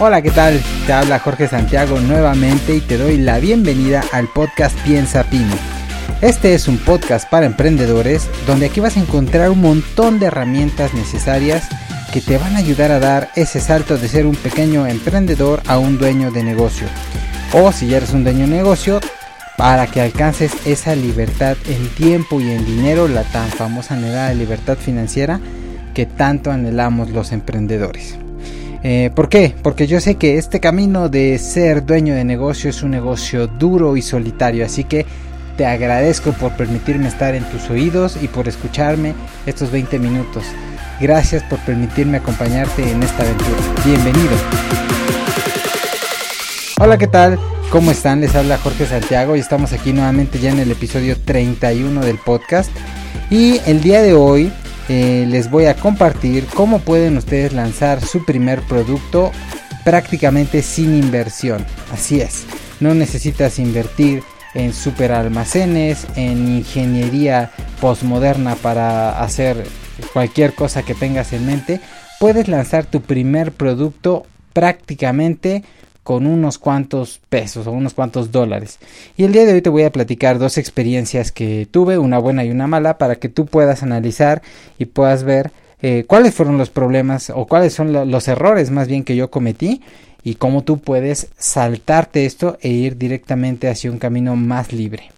Hola, ¿qué tal? Te habla Jorge Santiago nuevamente y te doy la bienvenida al podcast Piensa Pyme. Este es un podcast para emprendedores donde aquí vas a encontrar un montón de herramientas necesarias que te van a ayudar a dar ese salto de ser un pequeño emprendedor a un dueño de negocio. O si ya eres un dueño de negocio, para que alcances esa libertad en tiempo y en dinero, la tan famosa anhelada libertad financiera que tanto anhelamos los emprendedores. Eh, ¿Por qué? Porque yo sé que este camino de ser dueño de negocio es un negocio duro y solitario, así que te agradezco por permitirme estar en tus oídos y por escucharme estos 20 minutos. Gracias por permitirme acompañarte en esta aventura. Bienvenido. Hola, ¿qué tal? ¿Cómo están? Les habla Jorge Santiago y estamos aquí nuevamente ya en el episodio 31 del podcast. Y el día de hoy eh, les voy a compartir cómo pueden ustedes lanzar su primer producto prácticamente sin inversión. Así es, no necesitas invertir en super almacenes, en ingeniería postmoderna para hacer cualquier cosa que tengas en mente. Puedes lanzar tu primer producto prácticamente con unos cuantos pesos o unos cuantos dólares. Y el día de hoy te voy a platicar dos experiencias que tuve, una buena y una mala, para que tú puedas analizar y puedas ver eh, cuáles fueron los problemas o cuáles son los errores más bien que yo cometí y cómo tú puedes saltarte esto e ir directamente hacia un camino más libre.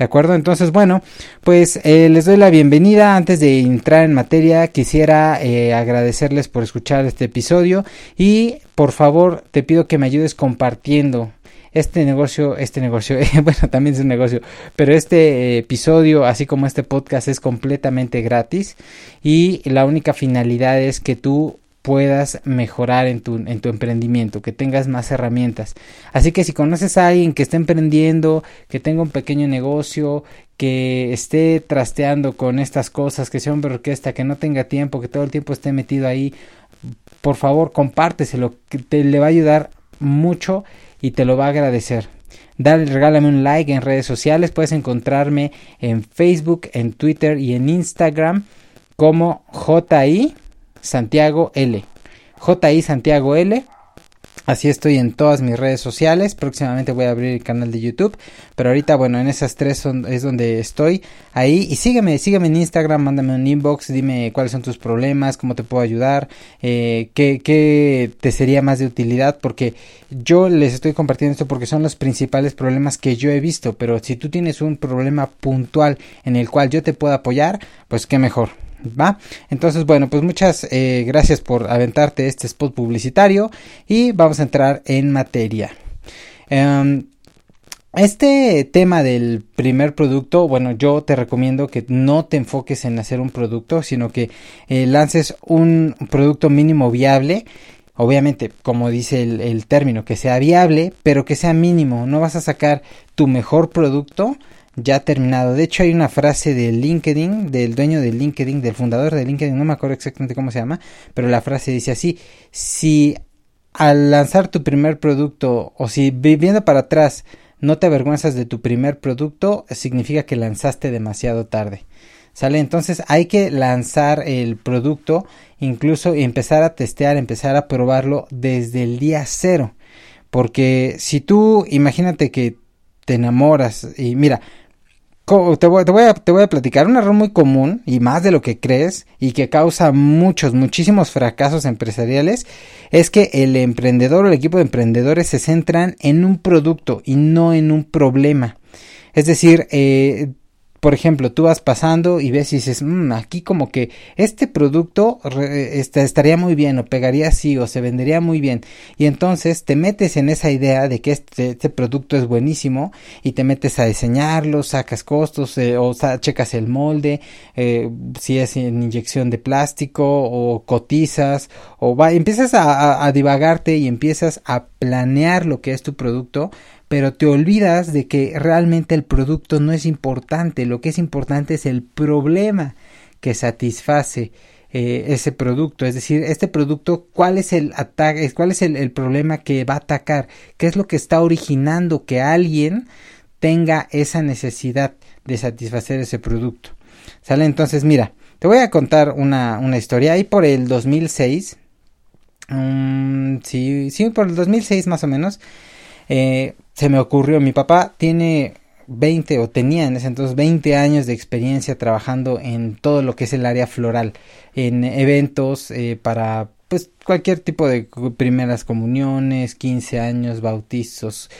¿De acuerdo? Entonces, bueno, pues eh, les doy la bienvenida. Antes de entrar en materia, quisiera eh, agradecerles por escuchar este episodio y por favor te pido que me ayudes compartiendo este negocio, este negocio, bueno, también es un negocio, pero este episodio, así como este podcast, es completamente gratis y la única finalidad es que tú puedas mejorar en tu, en tu emprendimiento, que tengas más herramientas. Así que si conoces a alguien que esté emprendiendo, que tenga un pequeño negocio, que esté trasteando con estas cosas, que sea un orquesta, que no tenga tiempo, que todo el tiempo esté metido ahí, por favor compárteselo, te le va a ayudar mucho y te lo va a agradecer. Dale, regálame un like en redes sociales, puedes encontrarme en Facebook, en Twitter y en Instagram como JI Santiago L. JI Santiago L. Así estoy en todas mis redes sociales. Próximamente voy a abrir el canal de YouTube. Pero ahorita, bueno, en esas tres son, es donde estoy. Ahí. Y sígueme, sígueme en Instagram, mándame un inbox, dime cuáles son tus problemas, cómo te puedo ayudar, eh, qué, qué te sería más de utilidad. Porque yo les estoy compartiendo esto porque son los principales problemas que yo he visto. Pero si tú tienes un problema puntual en el cual yo te puedo apoyar, pues qué mejor. ¿Va? Entonces, bueno, pues muchas eh, gracias por aventarte este spot publicitario y vamos a entrar en materia. Em, este tema del primer producto, bueno, yo te recomiendo que no te enfoques en hacer un producto, sino que eh, lances un producto mínimo viable. Obviamente, como dice el, el término, que sea viable, pero que sea mínimo. No vas a sacar tu mejor producto ya terminado. De hecho, hay una frase de LinkedIn, del dueño de LinkedIn, del fundador de LinkedIn, no me acuerdo exactamente cómo se llama, pero la frase dice así, si al lanzar tu primer producto o si viviendo para atrás no te avergüenzas de tu primer producto, significa que lanzaste demasiado tarde. ¿Sale? Entonces hay que lanzar el producto, incluso empezar a testear, empezar a probarlo desde el día cero. Porque si tú, imagínate que te enamoras y mira, te voy, a, te voy a platicar un error muy común y más de lo que crees y que causa muchos, muchísimos fracasos empresariales es que el emprendedor o el equipo de emprendedores se centran en un producto y no en un problema. Es decir, eh, por ejemplo, tú vas pasando y ves y dices, mmm, aquí como que este producto este, estaría muy bien o pegaría así o se vendería muy bien. Y entonces te metes en esa idea de que este, este producto es buenísimo y te metes a diseñarlo, sacas costos eh, o checas el molde, eh, si es en inyección de plástico o cotizas o va, empiezas a divagarte y empiezas a planear lo que es tu producto pero te olvidas de que realmente el producto no es importante, lo que es importante es el problema que satisface eh, ese producto, es decir, este producto, cuál es el ataque, cuál es el, problema que va a atacar, qué es lo que está originando que alguien tenga esa necesidad de satisfacer ese producto. ¿Sale? Entonces, mira, te voy a contar una, una historia. Ahí por el 2006, Um, sí, sí, por el 2006 más o menos. Eh, se me ocurrió, mi papá tiene 20 o tenía en ese entonces 20 años de experiencia trabajando en todo lo que es el área floral, en eventos eh, para pues cualquier tipo de primeras comuniones, 15 años, bautizos,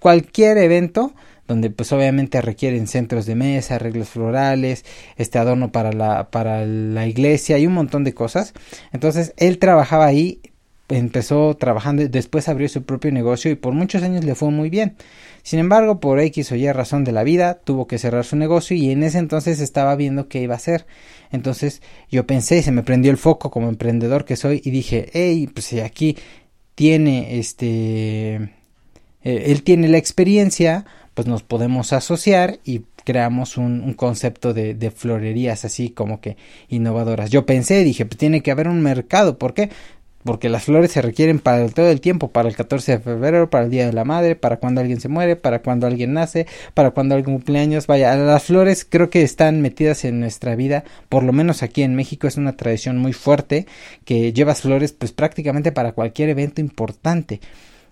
cualquier evento donde pues obviamente requieren centros de mesa, arreglos florales, este adorno para la para la iglesia y un montón de cosas. Entonces, él trabajaba ahí empezó trabajando y después abrió su propio negocio y por muchos años le fue muy bien. Sin embargo, por X o Y razón de la vida, tuvo que cerrar su negocio y en ese entonces estaba viendo qué iba a hacer. Entonces yo pensé se me prendió el foco como emprendedor que soy y dije, hey, pues si aquí tiene este, eh, él tiene la experiencia, pues nos podemos asociar y creamos un, un concepto de, de, florerías así como que innovadoras. Yo pensé, dije, pues tiene que haber un mercado, ¿por qué? Porque las flores se requieren para todo el tiempo, para el 14 de febrero, para el Día de la Madre, para cuando alguien se muere, para cuando alguien nace, para cuando alguien cumpleaños, vaya, las flores creo que están metidas en nuestra vida, por lo menos aquí en México es una tradición muy fuerte que llevas flores pues prácticamente para cualquier evento importante.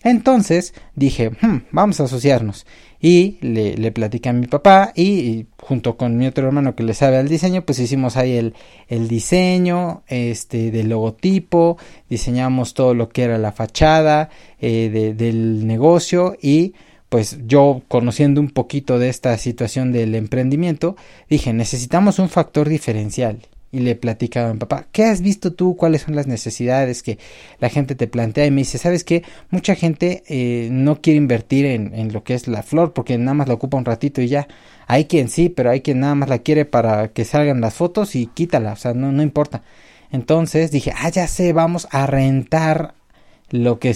Entonces dije, hmm, vamos a asociarnos y le, le platicé a mi papá y, junto con mi otro hermano que le sabe al diseño pues hicimos ahí el, el diseño este del logotipo diseñamos todo lo que era la fachada eh, del negocio y pues yo conociendo un poquito de esta situación del emprendimiento dije necesitamos un factor diferencial y le platicaba a mi papá, ¿qué has visto tú? ¿Cuáles son las necesidades que la gente te plantea? Y me dice, ¿sabes qué? Mucha gente eh, no quiere invertir en, en, lo que es la flor porque nada más la ocupa un ratito y ya. Hay quien sí, pero hay quien nada más la quiere para que salgan las fotos y quítala, o sea, no, no importa. Entonces dije, ah, ya sé, vamos a rentar lo que,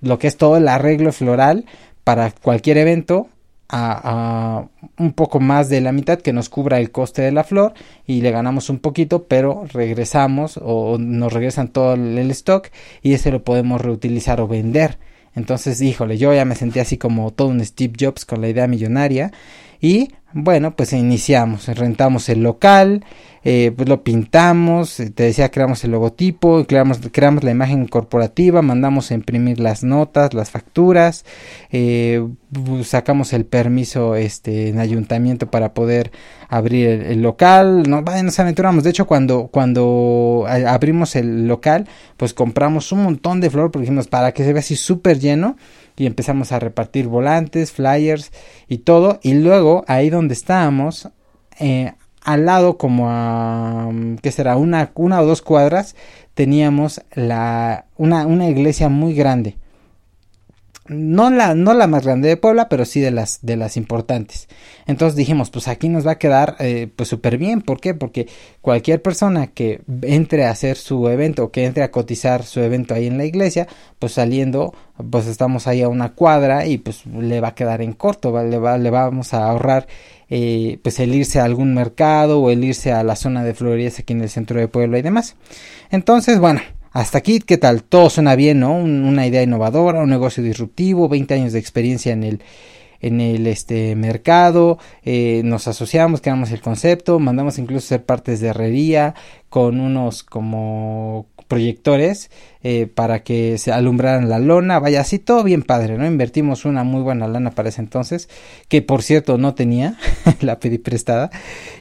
lo que es todo el arreglo floral para cualquier evento a, un poco más de la mitad que nos cubra el coste de la flor y le ganamos un poquito pero regresamos o nos regresan todo el stock y ese lo podemos reutilizar o vender. Entonces híjole yo ya me sentí así como todo un Steve Jobs con la idea millonaria y bueno pues iniciamos rentamos el local eh, pues lo pintamos, eh, te decía, creamos el logotipo, creamos, creamos la imagen corporativa, mandamos a imprimir las notas, las facturas, eh, sacamos el permiso este, en ayuntamiento para poder abrir el, local, no, nos aventuramos, de hecho cuando, cuando abrimos el local, pues compramos un montón de flor, porque dijimos, para que se vea así súper lleno, y empezamos a repartir volantes, flyers y todo, y luego ahí donde estábamos, eh, al lado como a qué será una, una o dos cuadras teníamos la una, una iglesia muy grande no la, no la más grande de Puebla, pero sí de las, de las importantes. Entonces dijimos, pues aquí nos va a quedar eh, pues súper bien. ¿Por qué? Porque cualquier persona que entre a hacer su evento o que entre a cotizar su evento ahí en la iglesia, pues saliendo, pues estamos ahí a una cuadra y pues le va a quedar en corto, le, va, le vamos a ahorrar eh, pues el irse a algún mercado o el irse a la zona de florerías aquí en el centro de Puebla y demás. Entonces, bueno, hasta aquí, ¿qué tal? Todo suena bien, ¿no? una idea innovadora, un negocio disruptivo, 20 años de experiencia en el, en el este mercado, eh, nos asociamos, creamos el concepto, mandamos incluso ser partes de herrería con unos como proyectores eh, para que se alumbraran la lona, vaya así todo bien padre, ¿no? Invertimos una muy buena lana para ese entonces, que por cierto no tenía, la pedí prestada,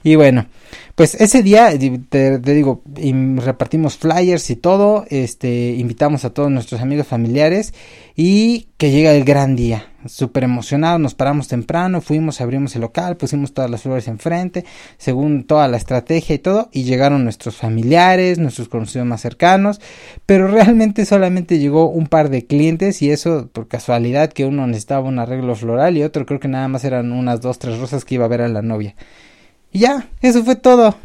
y bueno, pues ese día, te, digo, repartimos flyers y todo, este, invitamos a todos nuestros amigos familiares y que llega el gran día, súper emocionados, nos paramos temprano, fuimos, abrimos el local, pusimos todas las flores enfrente, según toda la estrategia y todo, y llegaron nuestros familiares, nuestros conocidos más cercanos, pero realmente solamente llegó un par de clientes y eso por casualidad que uno necesitaba un arreglo floral y otro creo que nada más eran unas dos, tres rosas que iba a ver a la novia. Y ya, eso fue todo.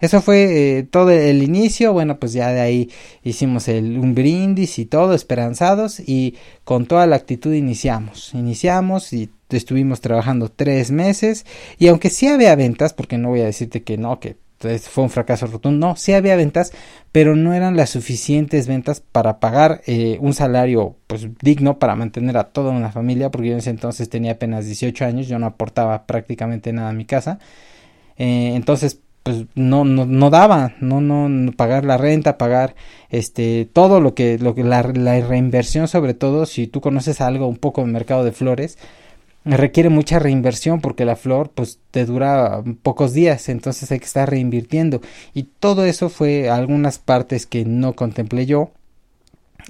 Eso fue eh, todo el inicio. Bueno, pues ya de ahí hicimos el, un brindis y todo, esperanzados. Y con toda la actitud iniciamos. Iniciamos y estuvimos trabajando tres meses. Y aunque sí había ventas, porque no voy a decirte que no, que fue un fracaso rotundo. No, sí había ventas, pero no eran las suficientes ventas para pagar eh, un salario pues digno para mantener a toda una familia, porque yo en ese entonces tenía apenas 18 años, yo no aportaba prácticamente nada a mi casa. Eh, entonces pues no, no, no daba, no, no, pagar la renta, pagar este, todo lo que, lo que la, la reinversión sobre todo, si tú conoces algo un poco del mercado de flores, requiere mucha reinversión porque la flor pues te dura pocos días entonces hay que estar reinvirtiendo y todo eso fue algunas partes que no contemplé yo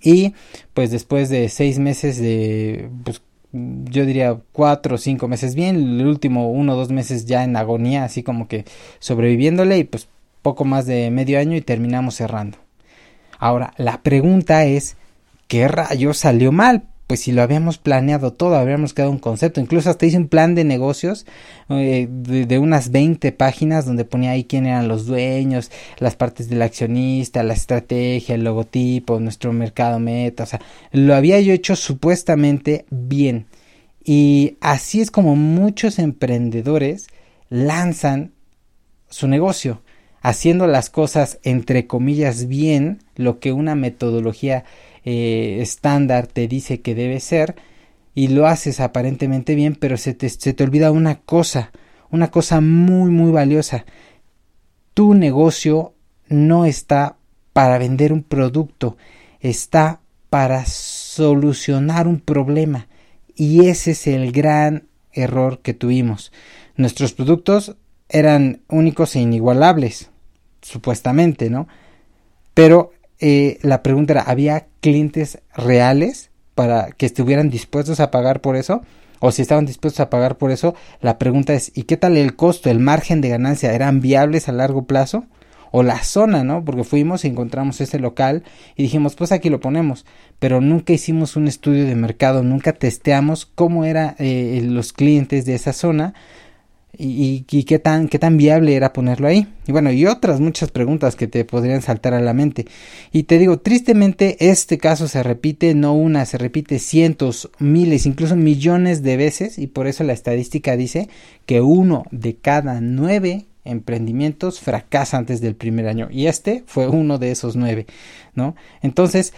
y pues después de seis meses de pues yo diría cuatro o cinco meses bien, el último uno o dos meses ya en agonía, así como que sobreviviéndole y pues poco más de medio año y terminamos cerrando. Ahora, la pregunta es, ¿qué rayos salió mal? Pues si lo habíamos planeado todo, habríamos quedado un concepto, incluso hasta hice un plan de negocios eh, de, unas 20 páginas donde ponía ahí quién eran los dueños, las partes del accionista, la estrategia, el logotipo, nuestro mercado meta, o sea, lo había yo hecho supuestamente bien. Y así es como muchos emprendedores lanzan su negocio, haciendo las cosas entre comillas bien, lo que una metodología eh, estándar te dice que debe ser y lo haces aparentemente bien, pero se te, se te olvida una cosa, una cosa muy muy valiosa. Tu negocio no está para vender un producto, está para solucionar un problema. Y ese es el gran error que tuvimos. Nuestros productos eran únicos e inigualables, supuestamente, ¿no? Pero eh, la pregunta era, ¿había clientes reales para que estuvieran dispuestos a pagar por eso? O si estaban dispuestos a pagar por eso, la pregunta es, ¿y qué tal el costo, el margen de ganancia? ¿Eran viables a largo plazo? O la zona, ¿no? Porque fuimos y encontramos ese local y dijimos, pues aquí lo ponemos. Pero nunca hicimos un estudio de mercado, nunca testeamos cómo eran eh, los clientes de esa zona y, qué tan qué tan viable era ponerlo ahí. Y bueno y otras muchas preguntas que te podrían saltar a la mente. Y te digo tristemente este caso se repite no una se repite cientos miles incluso millones de veces. Y por eso la estadística dice que uno de cada nueve emprendimientos fracasa antes del primer año. Y este fue uno de esos nueve no entonces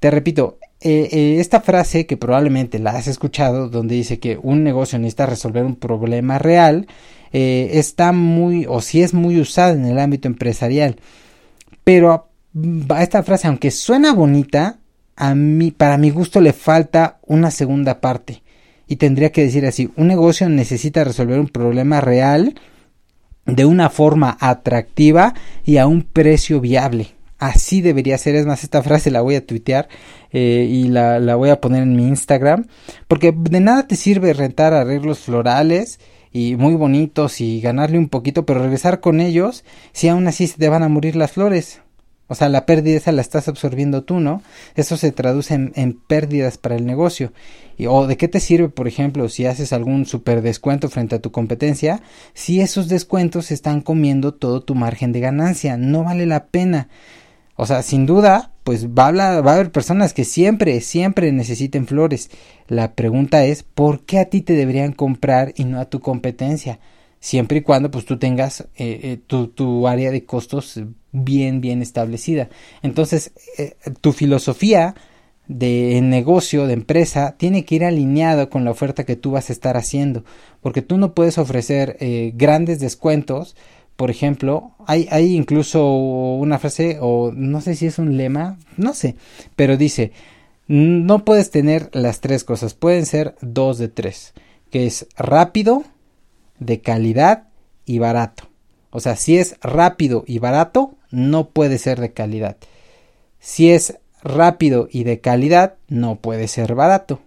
te repito eh, eh, esta frase que probablemente la has escuchado donde dice que un negocio necesita resolver un problema real eh, está muy o si es muy usada en el ámbito empresarial. Pero esta frase aunque suena bonita a mí para mi gusto le falta una segunda parte. Y tendría que decir así un negocio necesita resolver un problema real de una forma atractiva y a un precio viable Así debería ser. Es más, esta frase la voy a tuitear eh, y la, la, voy a poner en mi Instagram. Porque de nada te sirve rentar arreglos florales y muy bonitos y ganarle un poquito, pero regresar con ellos si aún así se te van a morir las flores. O sea, la pérdida esa la estás absorbiendo tú, ¿no? Eso se traduce en, pérdidas para el negocio. Y, o de qué te sirve, por ejemplo, si haces algún super descuento frente a tu competencia, si esos descuentos están comiendo todo tu margen de ganancia. No vale la pena. O sea, sin duda, pues va a, va a haber personas que siempre, siempre necesiten flores. La pregunta es, ¿por qué a ti te deberían comprar y no a tu competencia? Siempre y cuando pues tú tengas eh, eh, tu, tu, área de costos bien, bien establecida. Entonces, eh, tu filosofía de negocio, de empresa, tiene que ir alineado con la oferta que tú vas a estar haciendo. Porque tú no puedes ofrecer grandes descuentos por ejemplo, hay, hay incluso una frase, o no sé si es un lema, no sé, pero dice, no puedes tener las tres cosas, pueden ser dos de tres, que es rápido, de calidad y barato. O sea, si es rápido y barato, no puede ser de calidad. Si es rápido y de calidad, no puede ser barato.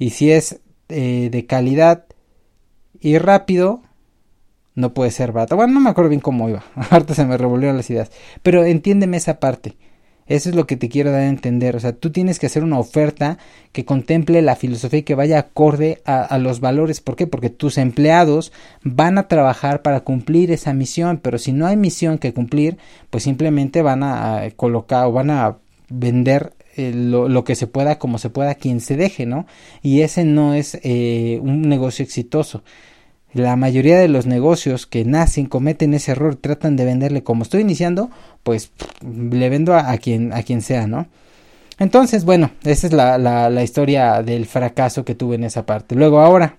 Y si es eh, de calidad y rápido, no puede ser barato. Bueno, no me acuerdo bien cómo iba. Ahorita se me revolvieron las ideas. Pero entiéndeme esa parte. Eso es lo que te quiero dar a entender. O sea, tú tienes que hacer una oferta que contemple la filosofía y que vaya acorde a, los valores. ¿Por qué? Porque tus empleados van a trabajar para cumplir esa misión. Pero si no hay misión que cumplir, pues simplemente van a, colocar o van a vender eh, lo, que se pueda como se pueda quien se deje, ¿no? Y ese no es eh, un negocio exitoso. La mayoría de los negocios que nacen cometen ese error, tratan de venderle como estoy iniciando, pues le vendo a, quien, a quien sea, ¿no? Entonces, bueno, esa es la, la, la historia del fracaso que tuve en esa parte. Luego, ahora,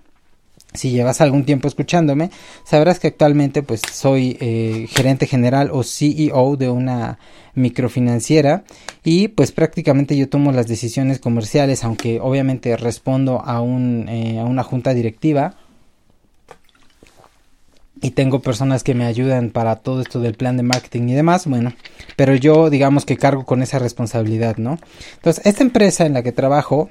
si llevas algún tiempo escuchándome, sabrás que actualmente pues soy eh, gerente general o CEO de una microfinanciera y pues prácticamente yo tomo las decisiones comerciales, aunque obviamente respondo a, un, eh, a una junta directiva y tengo personas que me ayudan para todo esto del plan de marketing y demás, bueno, pero yo digamos que cargo con esa responsabilidad, ¿no? Entonces, esta empresa en la que trabajo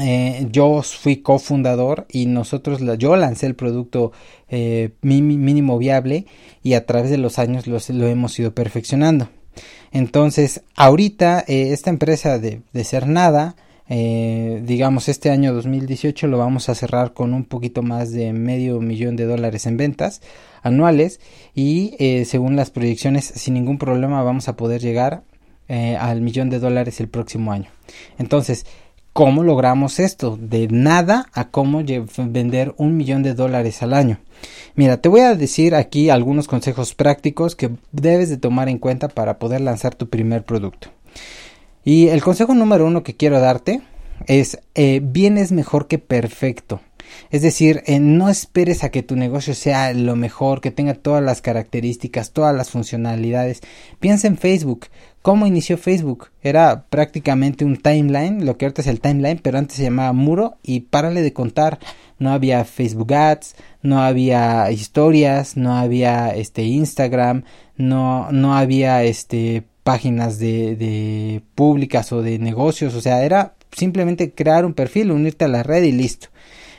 eh, yo fui cofundador y nosotros, yo lancé el producto eh, mínimo viable y a través de los años lo hemos ido perfeccionando. Entonces, ahorita eh, esta empresa de ser nada, digamos este año 2018 lo vamos a cerrar con un poquito más de medio millón de dólares en ventas anuales y según las proyecciones sin ningún problema vamos a poder llegar al millón de dólares el próximo año. Entonces, ¿Cómo logramos esto? De nada a cómo vender un millón de dólares al año. Mira, te voy a decir aquí algunos consejos prácticos que debes de tomar en cuenta para poder lanzar tu primer producto. Y el consejo número uno que quiero darte es, eh, bien es mejor que perfecto. Es decir, eh, no esperes a que tu negocio sea lo mejor, que tenga todas las características, todas las funcionalidades. Piensa en Facebook. ¿Cómo inició Facebook? Era prácticamente un timeline, lo que ahorita es el timeline, pero antes se llamaba muro y párale de contar. No había Facebook Ads, no había historias, no había este Instagram, no, no había este páginas de, públicas o de negocios, o sea, era simplemente crear un perfil, unirte a la red y listo.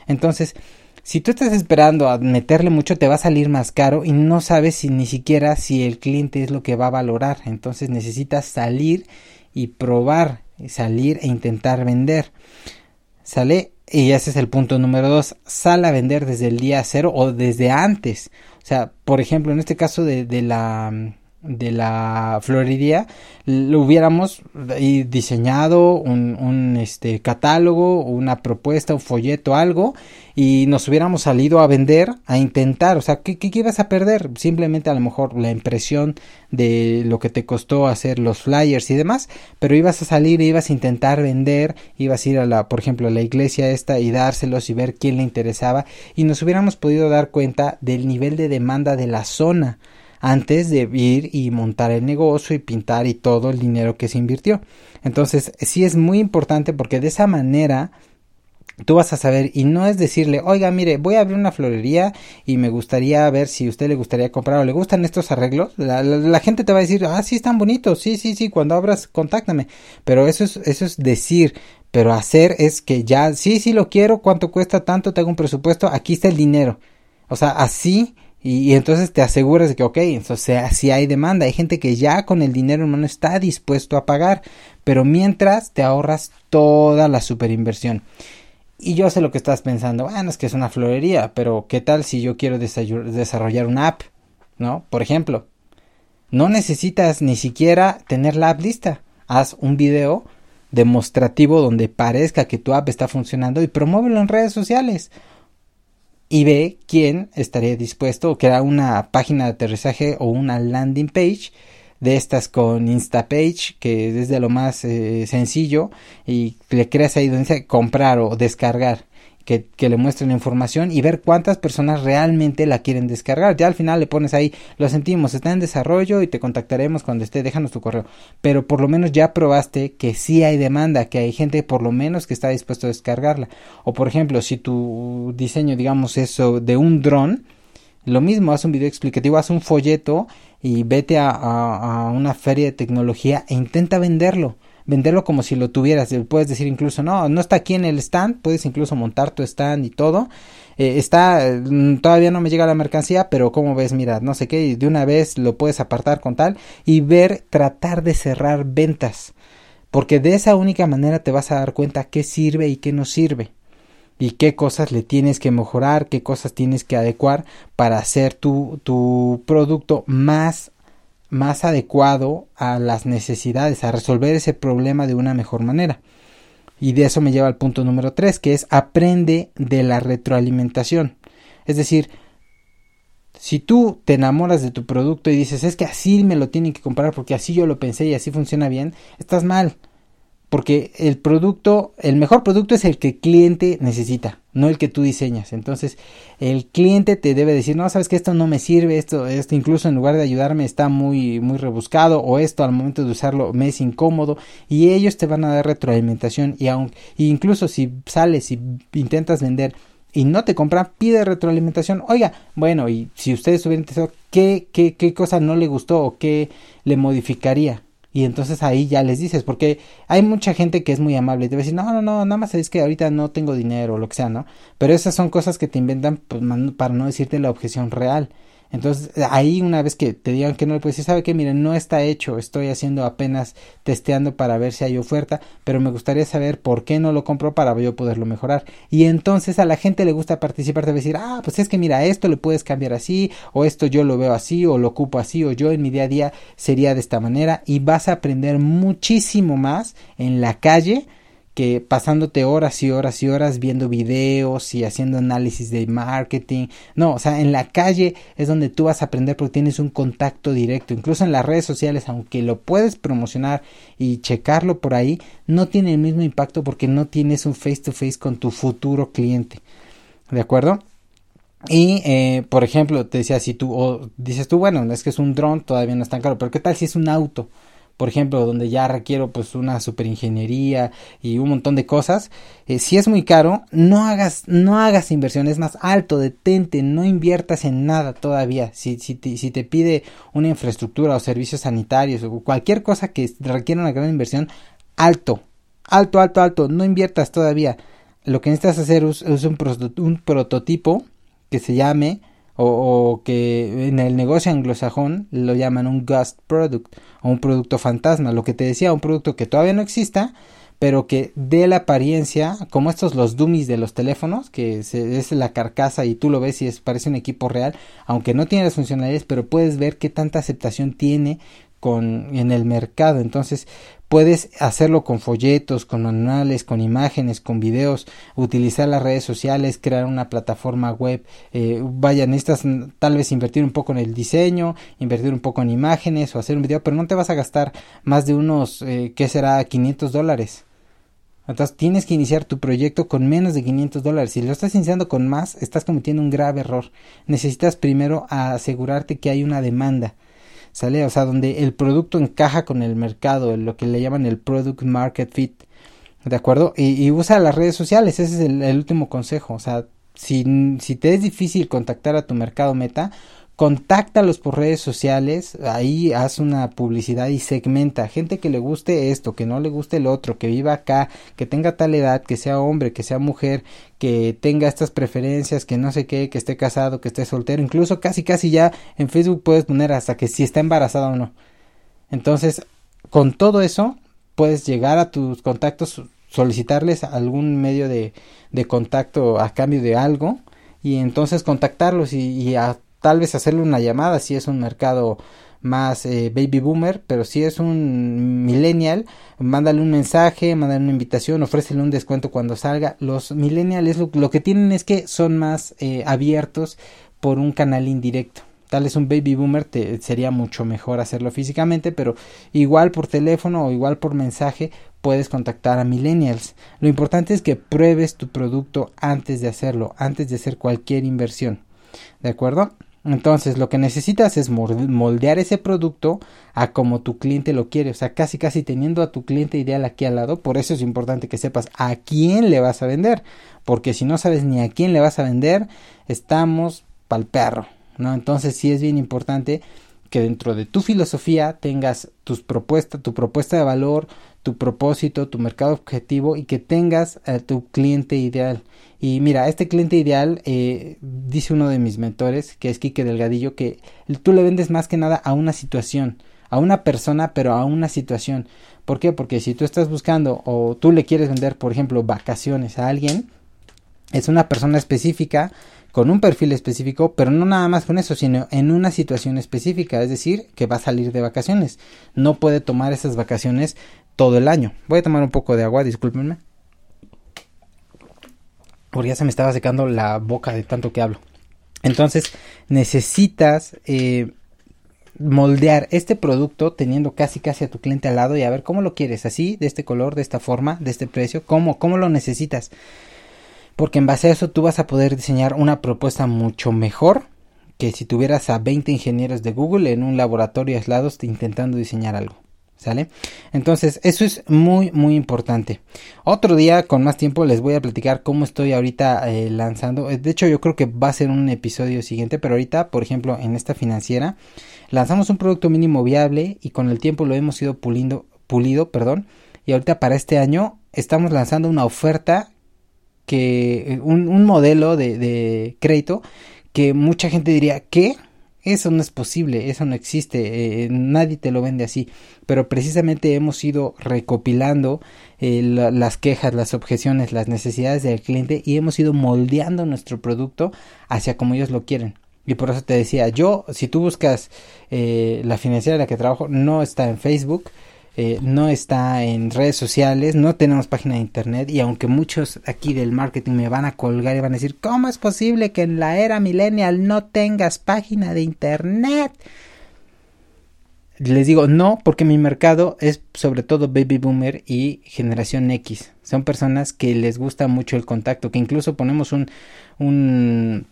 Entonces, si tú estás esperando a meterle mucho, te va a salir más caro y no sabes si ni siquiera si el cliente es lo que va a valorar. Entonces necesitas salir y probar, salir e intentar vender. Sale y ese es el punto número dos. Sal a vender desde el día cero o desde antes. O sea, por ejemplo, en este caso de la de la florería lo hubiéramos diseñado un, un, este catálogo una propuesta un folleto algo y nos hubiéramos salido a vender a intentar o sea ¿qué, qué ibas a perder simplemente a lo mejor la impresión de lo que te costó hacer los flyers y demás pero ibas a salir ibas a intentar vender ibas a ir a la por ejemplo a la iglesia esta y dárselos y ver quién le interesaba y nos hubiéramos podido dar cuenta del nivel de demanda de la zona antes de ir y montar el negocio y pintar y todo el dinero que se invirtió. Entonces, sí es muy importante porque de esa manera tú vas a saber y no es decirle, oiga, mire, voy a abrir una florería y me gustaría ver si a usted le gustaría comprar o le gustan estos arreglos. La, gente te va a decir, ah, sí, están bonitos, sí, sí, sí, cuando abras, contáctame. Pero eso es, eso es decir, pero hacer es que ya, sí, sí lo quiero, cuánto cuesta tanto, te hago un presupuesto, aquí está el dinero. O sea, así y, entonces te aseguras de que, ok, entonces si hay demanda, hay gente que ya con el dinero en mano está dispuesto a pagar, pero mientras te ahorras toda la superinversión. Y yo sé lo que estás pensando, bueno, es que es una florería, pero ¿qué tal si yo quiero desarrollar una app? ¿No? Por ejemplo, no necesitas ni siquiera tener la app lista. Haz un video demostrativo donde parezca que tu app está funcionando y promuévelo en redes sociales y ve quién estaría dispuesto o crea una página de aterrizaje o una landing page de estas con Instapage que es de lo más eh, sencillo y le creas ahí donde dice comprar o descargar que, le muestren la información y ver cuántas personas realmente la quieren descargar. Ya al final le pones ahí, lo sentimos, está en desarrollo y te contactaremos cuando esté, déjanos tu correo. Pero por lo menos ya probaste que sí hay demanda, que hay gente por lo menos que está dispuesto a descargarla. O por ejemplo, si tu diseño, digamos, eso de un dron, lo mismo, haz un video explicativo, haz un folleto y vete a una feria de tecnología e intenta venderlo venderlo como si lo tuvieras. Puedes decir incluso, no, no está aquí en el stand, puedes incluso montar tu stand y todo. Eh, está, mm, todavía no me llega la mercancía, pero como ves, mira, no sé qué, de una vez lo puedes apartar con tal y ver, tratar de cerrar ventas. Porque de esa única manera te vas a dar cuenta qué sirve y qué no sirve. Y qué cosas le tienes que mejorar, qué cosas tienes que adecuar para hacer tu, tu producto más más adecuado a las necesidades, a resolver ese problema de una mejor manera. Y de eso me lleva al punto número 3, que es aprende de la retroalimentación. Es decir, si tú te enamoras de tu producto y dices, es que así me lo tienen que comprar porque así yo lo pensé y así funciona bien, estás mal. Porque el producto, el mejor producto es el que el cliente necesita, no el que tú diseñas. Entonces, el cliente te debe decir, no, sabes que esto no me sirve, esto, esto incluso en lugar de ayudarme está muy, muy rebuscado, o esto al momento de usarlo me es incómodo, y ellos te van a dar retroalimentación, y aun, incluso si sales y intentas vender y no te compran, pide retroalimentación. Oiga, bueno, y si ustedes hubieran interesado, ¿qué, qué, qué cosa no le gustó o qué le modificaría? Y entonces ahí ya les dices, porque hay mucha gente que es muy amable y te va a decir, no, no, no, nada más es que ahorita no tengo dinero o lo que sea, ¿no? Pero esas son cosas que te inventan pues, para no decirte la objeción real. Entonces, ahí una vez que te digan que no le puedes decir, sabe que miren, no está hecho, estoy haciendo apenas testeando para ver si hay oferta, pero me gustaría saber por qué no lo compro para yo poderlo mejorar. Y entonces a la gente le gusta participar, te va a decir, ah, pues es que mira, esto lo puedes cambiar así, o esto yo lo veo así, o lo ocupo así, o yo en mi día a día sería de esta manera, y vas a aprender muchísimo más en la calle que pasándote horas y horas y horas viendo videos y haciendo análisis de marketing. No, o sea, en la calle es donde tú vas a aprender porque tienes un contacto directo. Incluso en las redes sociales, aunque lo puedes promocionar y checarlo por ahí, no tiene el mismo impacto porque no tienes un face to face con tu futuro cliente. ¿De acuerdo? Y, eh, por ejemplo, te decía, si tú, o dices tú, bueno, es que es un dron, todavía no es tan caro, pero ¿qué tal si es un auto? Por ejemplo, donde ya requiero pues una super ingeniería y un montón de cosas, eh, si es muy caro, no hagas, no hagas inversiones más alto, detente, no inviertas en nada todavía. Si, si te pide una infraestructura o servicios sanitarios o cualquier cosa que requiera una gran inversión, alto, alto, alto, alto, no inviertas todavía. Lo que necesitas hacer es, un, un prototipo que se llame o, que en el negocio anglosajón lo llaman un ghost product o un producto fantasma, lo que te decía, un producto que todavía no exista, pero que dé la apariencia, como estos los dummies de los teléfonos, que es la carcasa y tú lo ves y es, parece un equipo real, aunque no tiene las funcionalidades, pero puedes ver qué tanta aceptación tiene con en el mercado. Entonces, Puedes hacerlo con folletos, con manuales, con imágenes, con videos, utilizar las redes sociales, crear una plataforma web. Eh, vaya, necesitas tal vez invertir un poco en el diseño, invertir un poco en imágenes o hacer un video, pero no te vas a gastar más de unos, eh, ¿qué será? 500 dólares. Entonces tienes que iniciar tu proyecto con menos de 500 dólares. Si lo estás iniciando con más, estás cometiendo un grave error. Necesitas primero asegurarte que hay una demanda. ¿Sale? O sea, donde el producto encaja con el mercado, lo que le llaman el product market fit, ¿de acuerdo? Y, usa las redes sociales, ese es el, el, último consejo, o sea, si, si te es difícil contactar a tu mercado meta, contáctalos por redes sociales, ahí haz una publicidad y segmenta gente que le guste esto, que no le guste el otro, que viva acá, que tenga tal edad, que sea hombre, que sea mujer, que tenga estas preferencias, que no sé qué, que esté casado, que esté soltero, incluso casi casi ya en Facebook puedes poner hasta que si está embarazada o no. Entonces, con todo eso puedes llegar a tus contactos, solicitarles algún medio de, de contacto a cambio de algo y entonces contactarlos y, y a tal vez hacerle una llamada si es un mercado más eh, baby boomer, pero si es un millennial, mándale un mensaje, mándale una invitación, ofrécele un descuento cuando salga. Los millennials lo, que tienen es que son más eh, abiertos por un canal indirecto. Tal vez un baby boomer te, sería mucho mejor hacerlo físicamente, pero igual por teléfono o igual por mensaje puedes contactar a millennials. Lo importante es que pruebes tu producto antes de hacerlo, antes de hacer cualquier inversión. ¿De acuerdo? Entonces, lo que necesitas es moldear ese producto a como tu cliente lo quiere, o sea, casi casi teniendo a tu cliente ideal aquí al lado, por eso es importante que sepas a quién le vas a vender, porque si no sabes ni a quién le vas a vender, estamos pal perro, ¿no? Entonces, sí es bien importante que dentro de tu filosofía tengas tus propuestas, tu propuesta de valor, tu propósito, tu mercado objetivo y que tengas a tu cliente ideal. Y mira, este cliente ideal, eh, dice uno de mis mentores, que es Quique Delgadillo, que tú le vendes más que nada a una situación, a una persona, pero a una situación. ¿Por qué? Porque si tú estás buscando o tú le quieres vender, por ejemplo, vacaciones a alguien, es una persona específica con un perfil específico, pero no nada más con eso, sino en una situación específica, es decir, que va a salir de vacaciones. No puede tomar esas vacaciones todo el año. Voy a tomar un poco de agua, discúlpenme. Porque ya se me estaba secando la boca de tanto que hablo. Entonces, necesitas eh, moldear este producto teniendo casi casi a tu cliente al lado y a ver cómo lo quieres, así, de este color, de esta forma, de este precio, cómo, cómo lo necesitas. Porque en base a eso tú vas a poder diseñar una propuesta mucho mejor que si tuvieras a 20 ingenieros de Google en un laboratorio aislados intentando diseñar algo. ¿Sale? Entonces, eso es muy, muy importante. Otro día, con más tiempo, les voy a platicar cómo estoy ahorita eh, lanzando. Eh, de hecho, yo creo que va a ser un episodio siguiente, pero ahorita, por ejemplo, en esta financiera, lanzamos un producto mínimo viable y con el tiempo lo hemos ido puliendo, pulido, perdón. Y ahorita para este año estamos lanzando una oferta que, eh, un, un modelo de, de crédito que mucha gente diría, ¿qué? Eso no es posible, eso no existe, eh, nadie te lo vende así. Pero precisamente hemos ido recopilando eh, las quejas, las objeciones, las necesidades del cliente y hemos ido moldeando nuestro producto hacia como ellos lo quieren. Y por eso te decía, yo, si tú buscas eh, la financiera en la que trabajo, no está en Facebook, eh, no está en redes sociales, no tenemos página de internet y aunque muchos aquí del marketing me van a colgar y van a decir, ¿cómo es posible que en la era millennial no tengas página de internet? Les digo no, porque mi mercado es sobre todo baby boomer y generación X. Son personas que les gusta mucho el contacto, que incluso ponemos un, un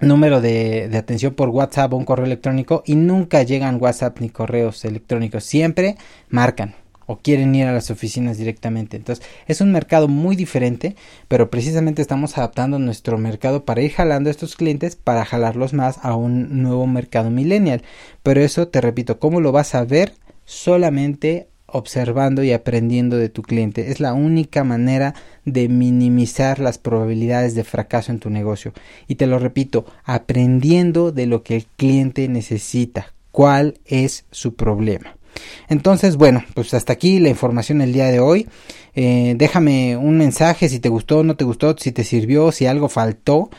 número de, atención por WhatsApp o un correo electrónico y nunca llegan WhatsApp ni correos electrónicos. Siempre marcan o quieren ir a las oficinas directamente. Entonces es un mercado muy diferente, pero precisamente estamos adaptando nuestro mercado para ir jalando a estos clientes para jalarlos más a un nuevo mercado millennial. Pero eso te repito, ¿cómo lo vas a ver? Solamente observando y aprendiendo de tu cliente. Es la única manera de minimizar las probabilidades de fracaso en tu negocio. Y te lo repito, aprendiendo de lo que el cliente necesita, cuál es su problema. Entonces, bueno, pues hasta aquí la información el día de hoy. Eh, déjame un mensaje si te gustó, no te gustó, si te sirvió, si algo faltó.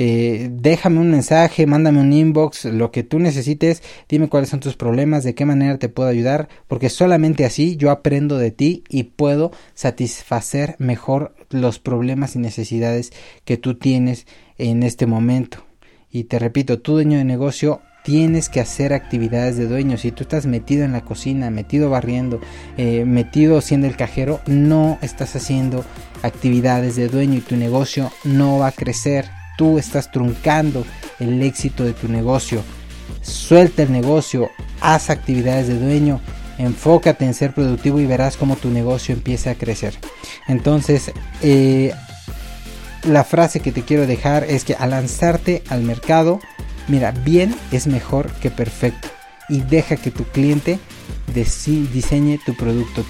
Eh, déjame un mensaje, mándame un inbox, lo que tú necesites, dime cuáles son tus problemas, de qué manera te puedo ayudar, porque solamente así yo aprendo de ti y puedo satisfacer mejor los problemas y necesidades que tú tienes en este momento. Y te repito, tu dueño de negocio tienes que hacer actividades de dueño. Si tú estás metido en la cocina, metido barriendo, eh, metido siendo el cajero, no estás haciendo actividades de dueño y tu negocio no va a crecer tú estás truncando el éxito de tu negocio. Suelta el negocio, haz actividades de dueño, enfócate en ser productivo y verás cómo tu negocio empieza a crecer. Entonces, eh, la frase que te quiero dejar es que al lanzarte al mercado, mira, bien es mejor que perfecto. Y deja que tu cliente diseñe tu producto.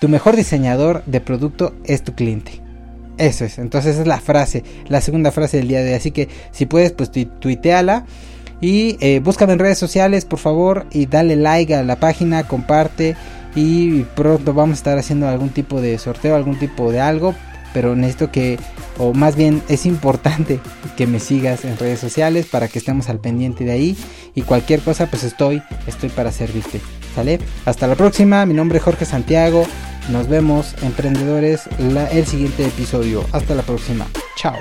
tu mejor diseñador de producto es tu cliente. Eso es, entonces es la frase, la segunda frase del día de hoy. Así que si puedes, pues tuiteala. Y eh, búscame en redes sociales, por favor, y dale like a la página, comparte. Y pronto vamos a estar haciendo algún tipo de sorteo, algún tipo de algo. Pero necesito que, o más bien es importante que me sigas en redes sociales para que estemos al pendiente de ahí. Y cualquier cosa, pues estoy, estoy para servirte. ¿Sale? Hasta la próxima, mi nombre es Jorge Santiago. Nos vemos, emprendedores, el siguiente episodio. Hasta la próxima. Chao.